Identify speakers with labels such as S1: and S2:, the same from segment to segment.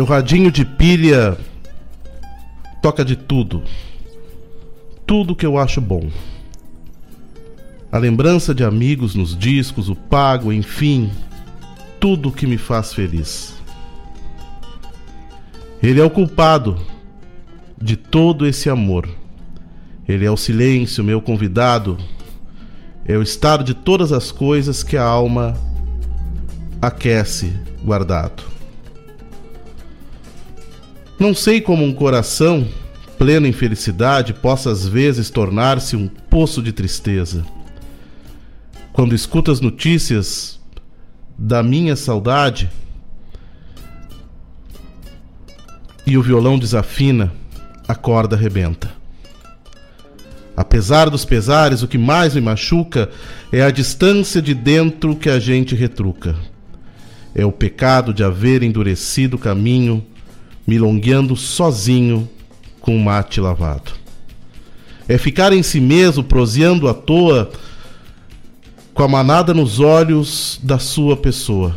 S1: Meu radinho de pilha toca de tudo. Tudo que eu acho bom. A lembrança de amigos nos discos, o pago, enfim, tudo que me faz feliz. Ele é o culpado de todo esse amor. Ele é o silêncio, meu convidado. É o estado de todas as coisas que a alma aquece guardado. Não sei como um coração pleno em felicidade possa às vezes tornar-se um poço de tristeza. Quando escuto as notícias da minha saudade e o violão desafina, a corda arrebenta. Apesar dos pesares, o que mais me machuca é a distância de dentro que a gente retruca. É o pecado de haver endurecido o caminho milongueando sozinho com o mate lavado. É ficar em si mesmo, proseando à toa, com a manada nos olhos da sua pessoa.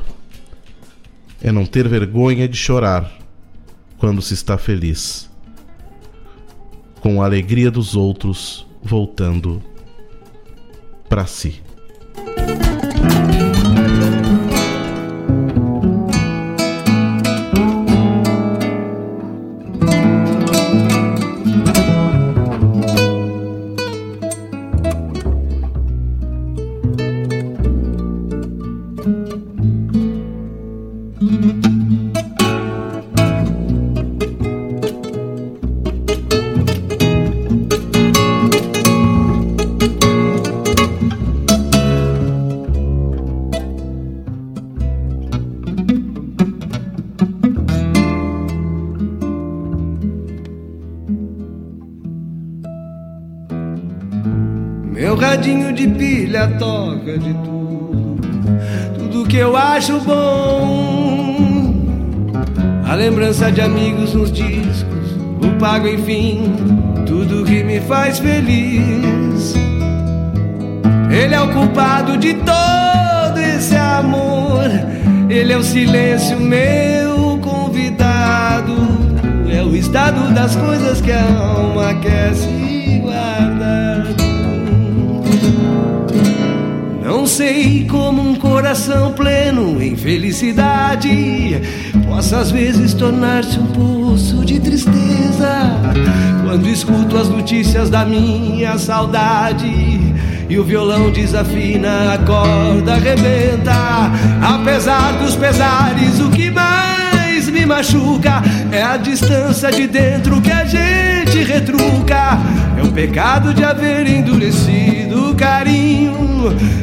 S1: É não ter vergonha de chorar quando se está feliz, com a alegria dos outros voltando para si.
S2: Toca de tudo, tudo que eu acho bom. A lembrança de amigos nos discos, o pago, enfim, tudo que me faz feliz. Ele é o culpado de todo esse amor, ele é o silêncio meu convidado, é o estado das coisas que a alma quer sei como um coração pleno em felicidade possa às vezes tornar-se um poço de tristeza. Quando escuto as notícias da minha saudade e o violão desafina, a corda arrebenta. Apesar dos pesares, o que mais me machuca é a distância de dentro que a gente retruca. É o pecado de haver endurecido o carinho,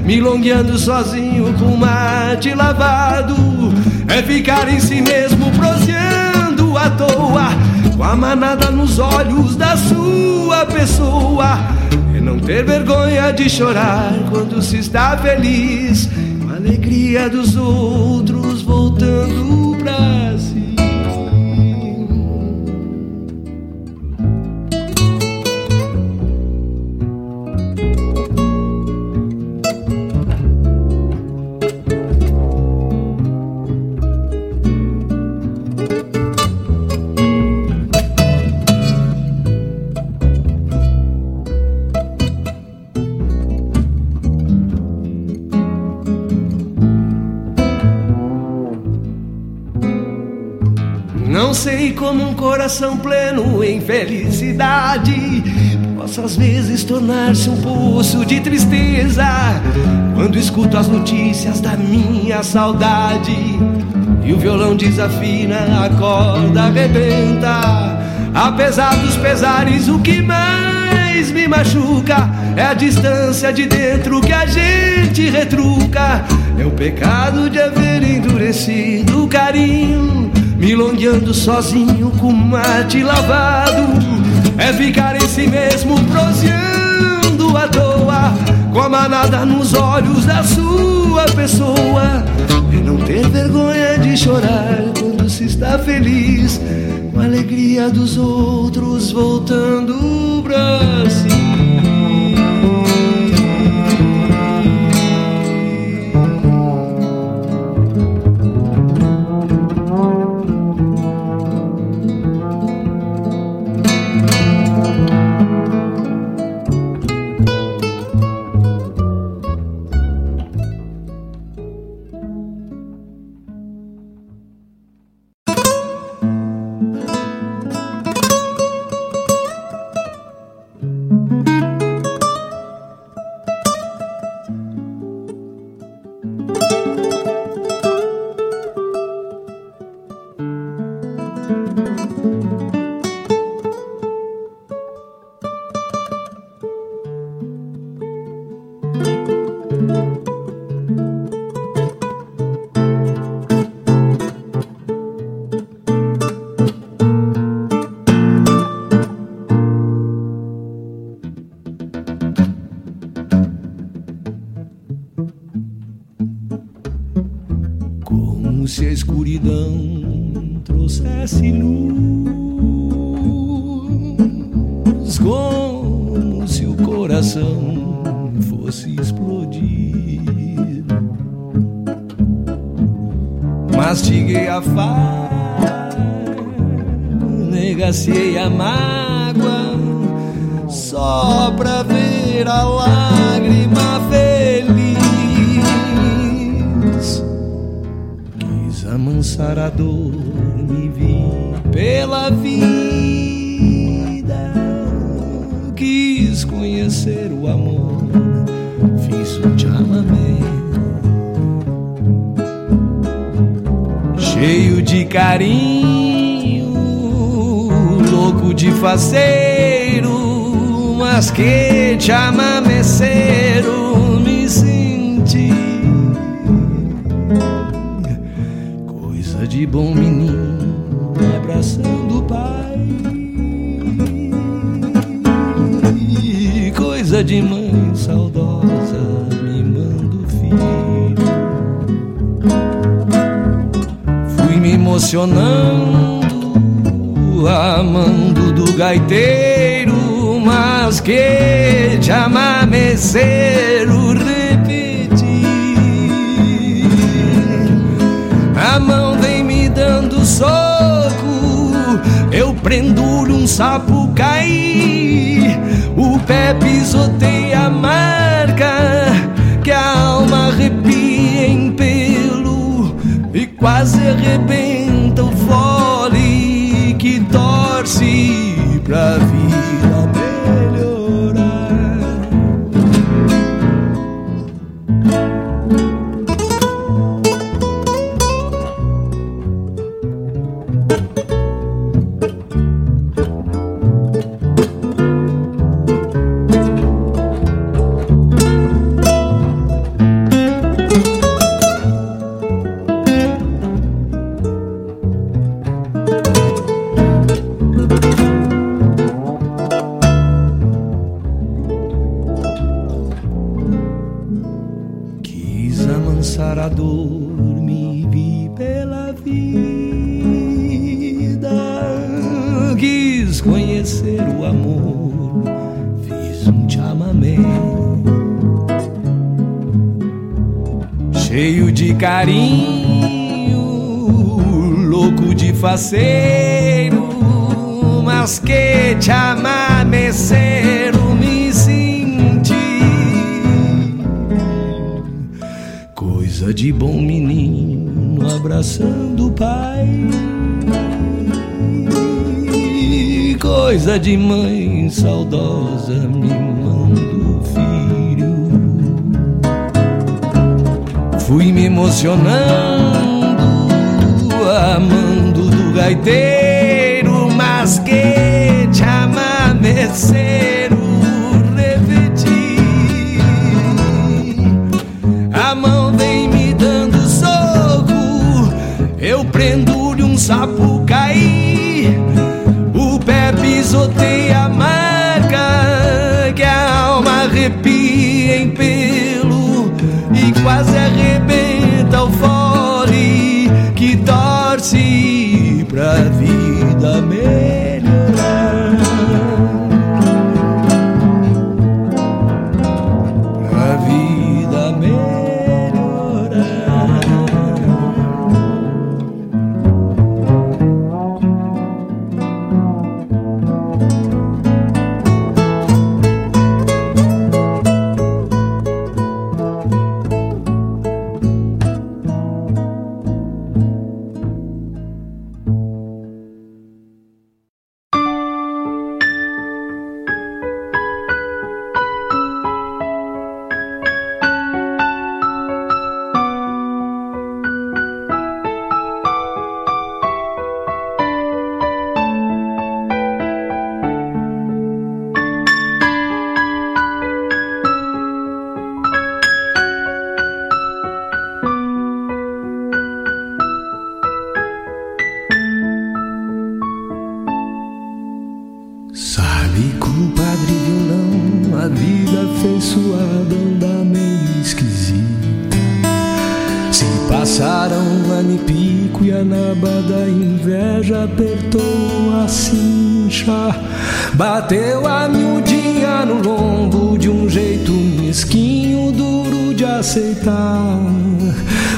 S2: milongueando sozinho com mate lavado. É ficar em si mesmo proseando à toa, com a manada nos olhos da sua pessoa. E não ter vergonha de chorar quando se está feliz, com a alegria dos outros voltando pra si. Coração pleno em felicidade possa às vezes tornar-se um poço de tristeza quando escuto as notícias da minha saudade e o violão desafina, a corda arrebenta. Apesar dos pesares, o que mais me machuca é a distância de dentro que a gente retruca. É o pecado de haver endurecido o carinho milongueando sozinho com mate lavado. É ficar em si mesmo proseando à toa, com a manada nos olhos da sua pessoa. E não ter vergonha de chorar quando se está feliz, com a alegria dos outros voltando pra si. Quis amansar a dor, me vi pela vida. Quis conhecer o amor, fiz um chamamé. Cheio de carinho, louco de faceiro, mas que chamameceiro bom menino abraçando o pai. Coisa de mãe saudosa mimando o filho. Fui me emocionando, amando do gaiteiro, mas que chamameceiro repeti. Prendo-lhe um sapo cai, o pé pisoteia a marca, que a alma arrepia em pelo e quase arrebenta o fole que torce pra vida. Cheio de carinho, louco de faceiro, mas que chamameceiro me senti. Coisa de bom menino abraçando o pai. Coisa de mãe saudosa mimando Fui me emocionando, amando do gaiteiro, mas que chamameceiro repeti. A mão vem me dando soco, eu prendo-lhe um sapo cair. O pé pisoteia a marca, que a alma arrepia vida melhorar. Afeiçoada anda meio esquisita. Se passaram ano e e a naba da inveja apertou a cincha. Bateu a miudinha no lombo de um jeito mesquinho, duro de aceitar.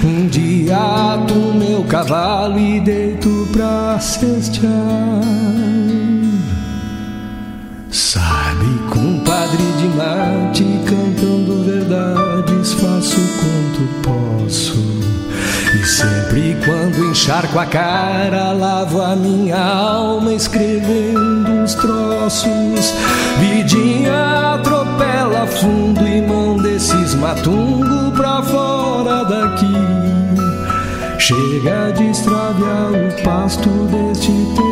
S2: Um dia ato meu cavalo e deito pra cestear. Sabe, compadre de mate, cantando verdades, faço quanto posso. E sempre quando encharco a cara, lavo a minha alma escrevendo uns troços. Vidinha atropela fundo e manda esses matungo pra fora daqui. Chega de extraviar o pasto deste teu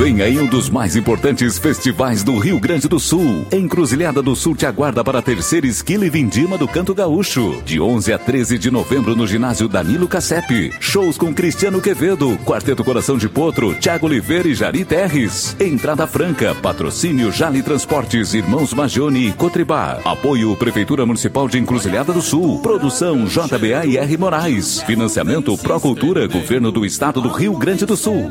S3: Vem aí um dos mais importantes festivais do Rio Grande do Sul. Encruzilhada do Sul te aguarda para a terceira esquila e vindima do Canto Gaúcho. De 11 a 13 de novembro no ginásio Danilo Cassep. Shows com Cristiano Quevedo, Quarteto Coração de Potro, Tiago Oliveira e Jari Terres. Entrada franca, patrocínio Jali Transportes, Irmãos Magione e Cotribá. Apoio Prefeitura Municipal de Encruzilhada do Sul. Produção JBA e R Moraes. Financiamento Procultura, Governo do Estado do Rio Grande do Sul.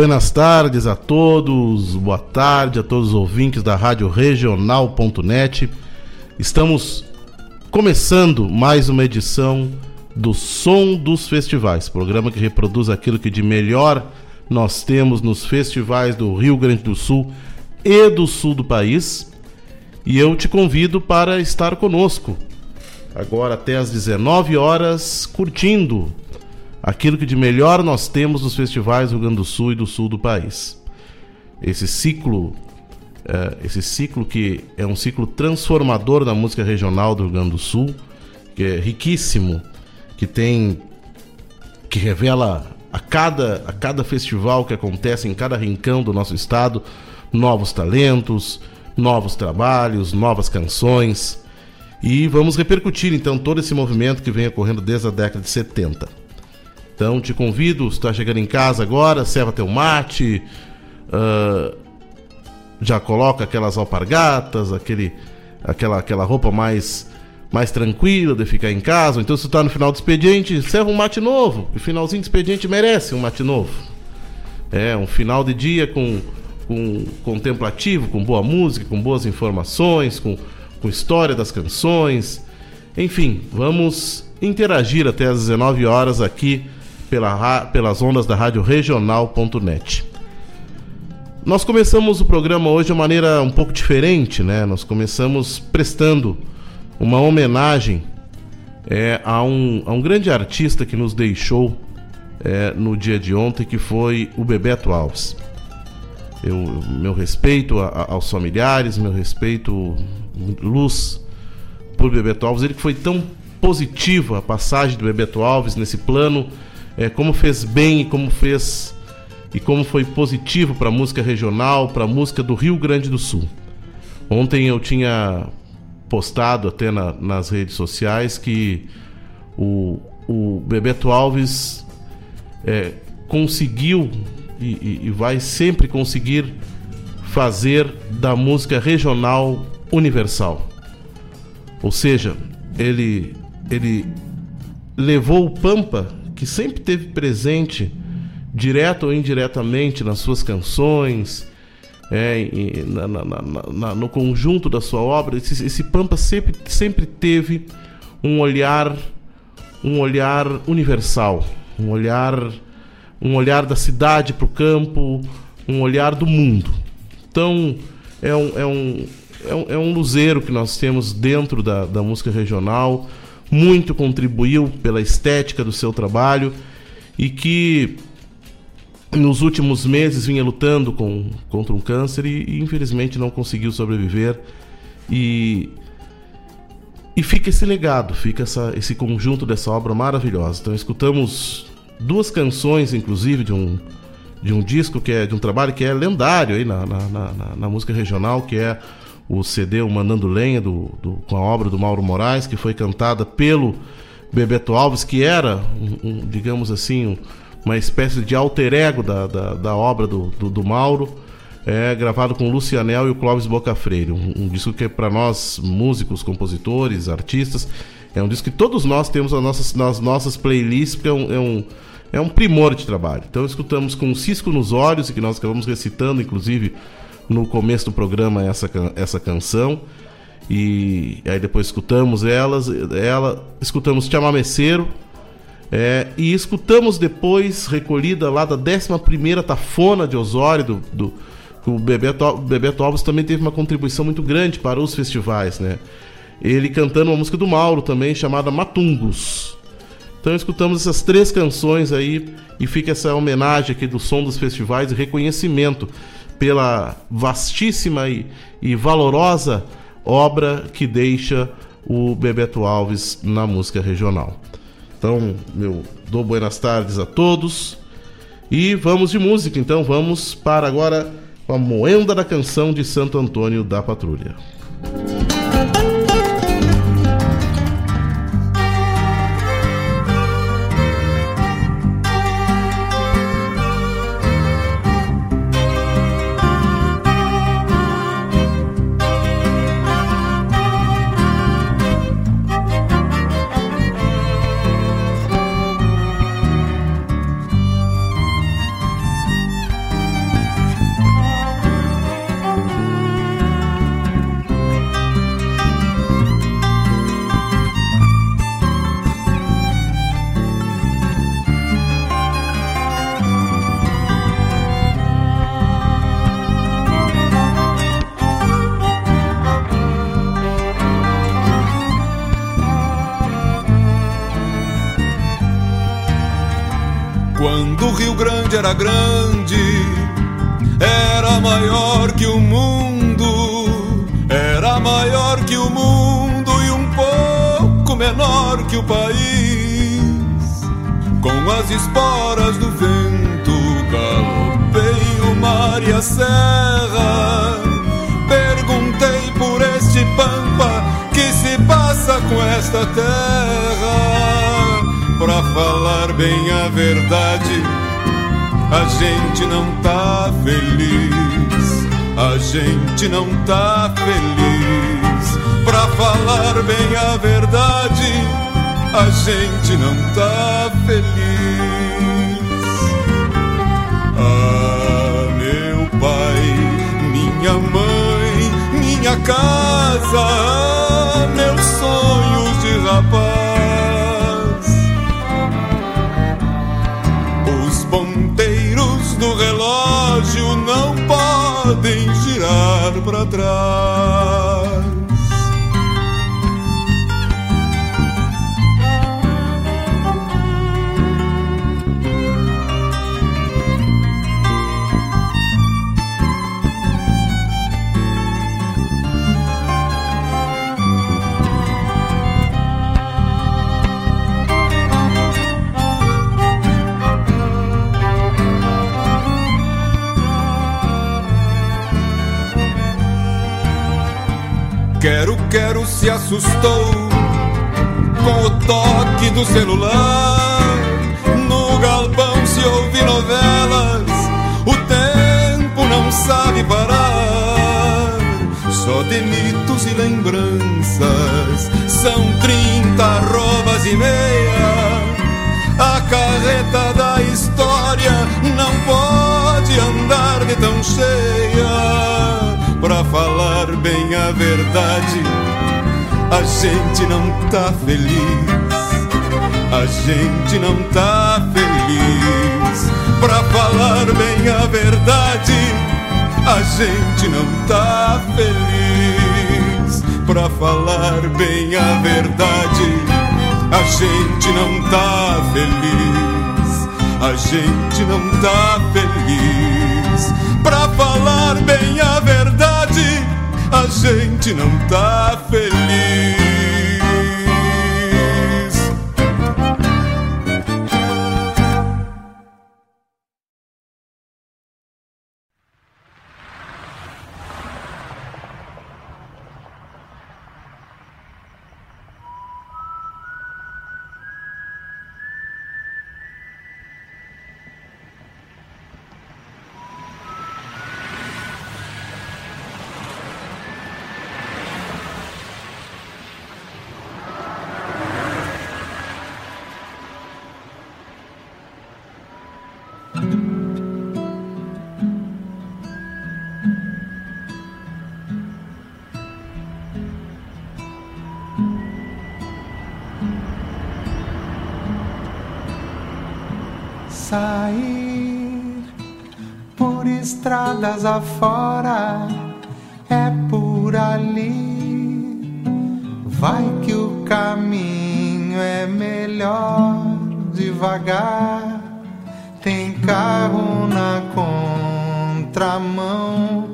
S1: Buenas tardes a todos, boa tarde a todos os ouvintes da Rádio Regional.net. Estamos começando mais uma edição do Som dos Festivais, programa que reproduz aquilo que de melhor nós temos nos festivais do Rio Grande do Sul e do sul do país. E eu te convido para estar conosco agora até às 19 horas curtindo aquilo que de melhor nós temos nos festivais do Rio Grande do Sul e do sul do país. Esse ciclo, eh, esse ciclo que é um ciclo transformador da música regional do Rio Grande do Sul, que é riquíssimo, que tem, que revela a cada, a cada festival que acontece em cada rincão do nosso estado novos talentos, novos trabalhos, novas canções. E vamos repercutir então todo esse movimento que vem ocorrendo desde a década de 70. Então te convido, está chegando em casa agora, serva teu mate, ah, já coloca aquelas alpargatas, aquele, aquela, aquela roupa mais, mais tranquila de ficar em casa. Então se está no final do expediente, serva um mate novo. O finalzinho do expediente merece um mate novo. É, um final de dia com, com contemplativo, com boa música, com boas informações, com, com história das canções. Enfim, vamos interagir até às 19 horas aqui pela, pelas ondas da rádio regional.net. Nós começamos o programa hoje de uma maneira um pouco diferente, né? Nós começamos prestando uma homenagem é, a, um, a um grande artista que nos deixou é, no dia de ontem, que foi o Bebeto Alves. Eu, meu respeito a, a, aos familiares, meu respeito, luz por Bebeto Alves. Ele que foi tão positivo a passagem do Bebeto Alves nesse plano, é, como fez bem e como fez e como foi positivo para a música regional, para a música do Rio Grande do Sul. Ontem eu tinha postado até na, nas redes sociais que o, o Bebeto Alves é, conseguiu e, e vai sempre conseguir fazer da música regional universal. Ou seja, ele, ele levou o Pampa, que sempre teve presente direto ou indiretamente nas suas canções, é, na, na, na, no conjunto da sua obra, esse, esse, Pampa sempre, sempre teve um olhar, um olhar universal, um olhar, um olhar da cidade para o campo, um olhar do mundo. Então é um, é um, é um, é um luzeiro que nós temos dentro da, da música regional, muito contribuiu pela estética do seu trabalho e que nos últimos meses vinha lutando com, contra um câncer e, e, infelizmente não conseguiu sobreviver. E, e fica esse legado, fica essa, esse conjunto dessa obra maravilhosa. Então escutamos duas canções, inclusive, de um, de um disco que é de um trabalho que é lendário aí na, na, na, na música regional, que é o CD O Mandando Lenha, do, do, com a obra do Mauro Moraes, que foi cantada pelo Bebeto Alves, que era, um, um digamos assim, um, uma espécie de alter ego da, da, da obra do, do, do, Mauro, é gravado com o Lucianel e o Clóvis Boca Freire. Um, um disco que, é para nós, músicos, compositores, artistas, é um disco que todos nós temos nas nossas, nas nossas playlists, porque é um, é um, é um primor de trabalho. Então, escutamos com um cisco nos olhos, e que nós acabamos recitando, inclusive, no começo do programa, essa, essa canção. E aí depois escutamos elas, ela, escutamos Chamameceiro, é, e escutamos depois, recolhida lá da 11 Tafona de Osório, do, do, o Bebeto, Bebeto Alves também teve uma contribuição muito grande para os festivais, né? Ele cantando uma música do Mauro também, chamada Matungos. Então escutamos essas três canções aí e fica essa homenagem aqui do som dos festivais e reconhecimento pela vastíssima e, e valorosa obra que deixa o Bebeto Alves na música regional. Então, meu dou buenas tardes a todos. E vamos de música, então vamos para agora a moenda da canção de Santo Antônio da Patrulha.
S4: Que o país. Com as esporas do vento, galopei o mar e a serra. Perguntei por este pampa que se passa com esta terra. Pra falar bem a verdade a gente não tá feliz, a gente não tá feliz. Pra falar bem a verdade, a gente não tá feliz. Ah, meu pai, minha mãe, minha casa, meus sonhos de rapaz. do relógio não pode atrás. Quero, quero se assustou com o toque do celular. Sabe parar. Só de mitos e lembranças, são trinta arrobas e meia. A carreta da história não pode andar de tão cheia pra falar bem a verdade, a gente não tá feliz. A gente não tá feliz. Pra falar bem a verdade, a gente não tá feliz. Pra falar bem a verdade, a gente não tá feliz. A gente não tá feliz. Pra falar bem a verdade, a gente não tá feliz.
S5: Por estradas afora, é por ali. Vai que o caminho é melhor devagar. Tem carro na contramão.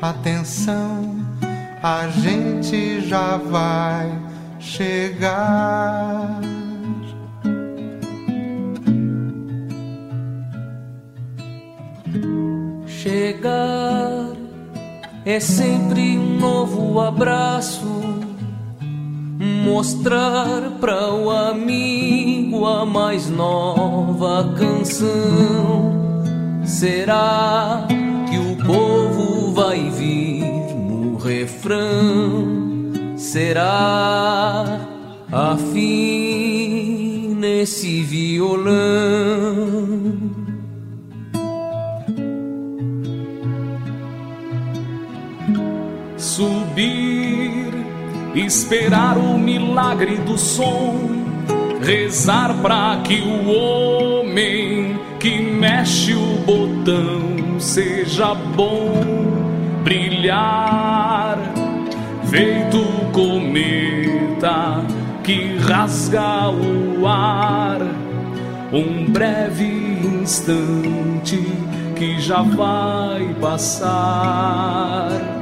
S5: Atenção, a gente já vai chegar.
S6: Chegar é sempre um novo abraço. Mostrar para o amigo a mais nova canção. Será que o povo vai vir no refrão? Será afim nesse violão?
S7: Subir, esperar o milagre do som, rezar para que o homem que mexe o botão seja bom, brilhar, feito cometa que rasga o ar, um breve instante que já vai passar.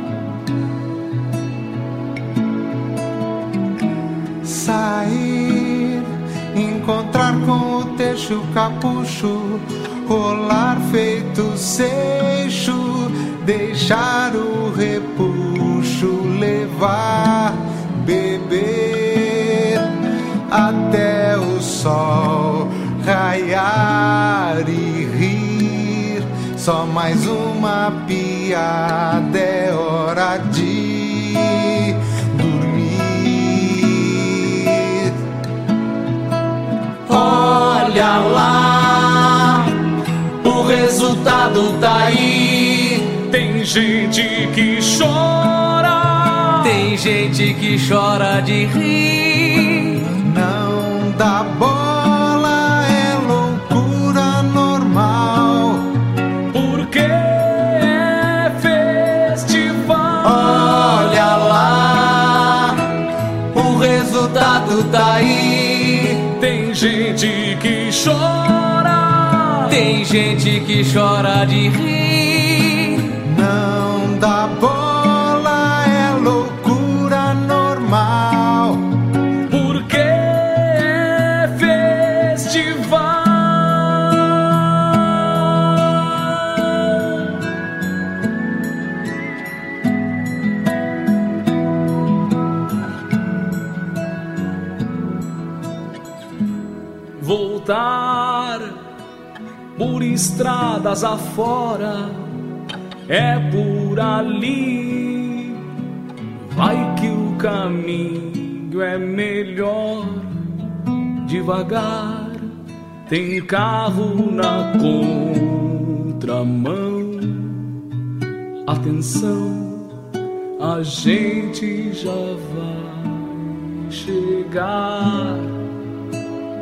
S5: Sair, encontrar com o teixo capucho, rolar feito seixo, deixar o repuxo levar, beber até o sol raiar e rir. Só mais uma piada é hora de
S7: gente que chora,
S6: tem gente que chora de rir.
S5: Não dá bola, é loucura normal.
S7: Porque é festival.
S6: Olha lá, o resultado tá aí.
S7: Tem gente que chora,
S6: tem gente que chora de rir.
S7: estradas afora, é por ali. Vai que o caminho é melhor, devagar. Tem carro na contramão. Atenção, a gente já vai chegar.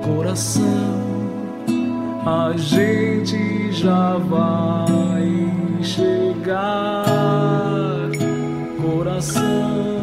S7: Coração a gente já vai chegar, coração.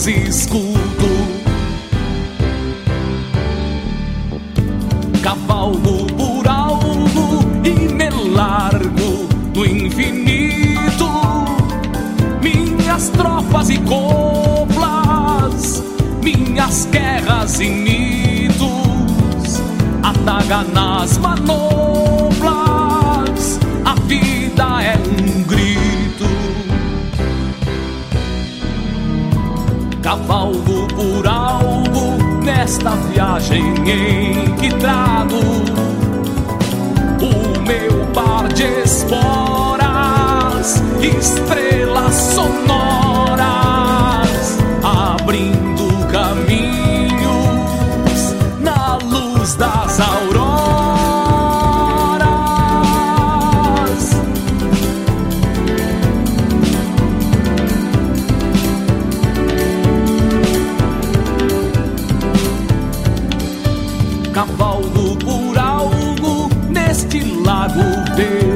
S7: mais escuto. Cavalgo por alto e me largo do infinito. Minhas tropas e coplas, minhas guerras e mitos, ataga nas viagem em que trago lago de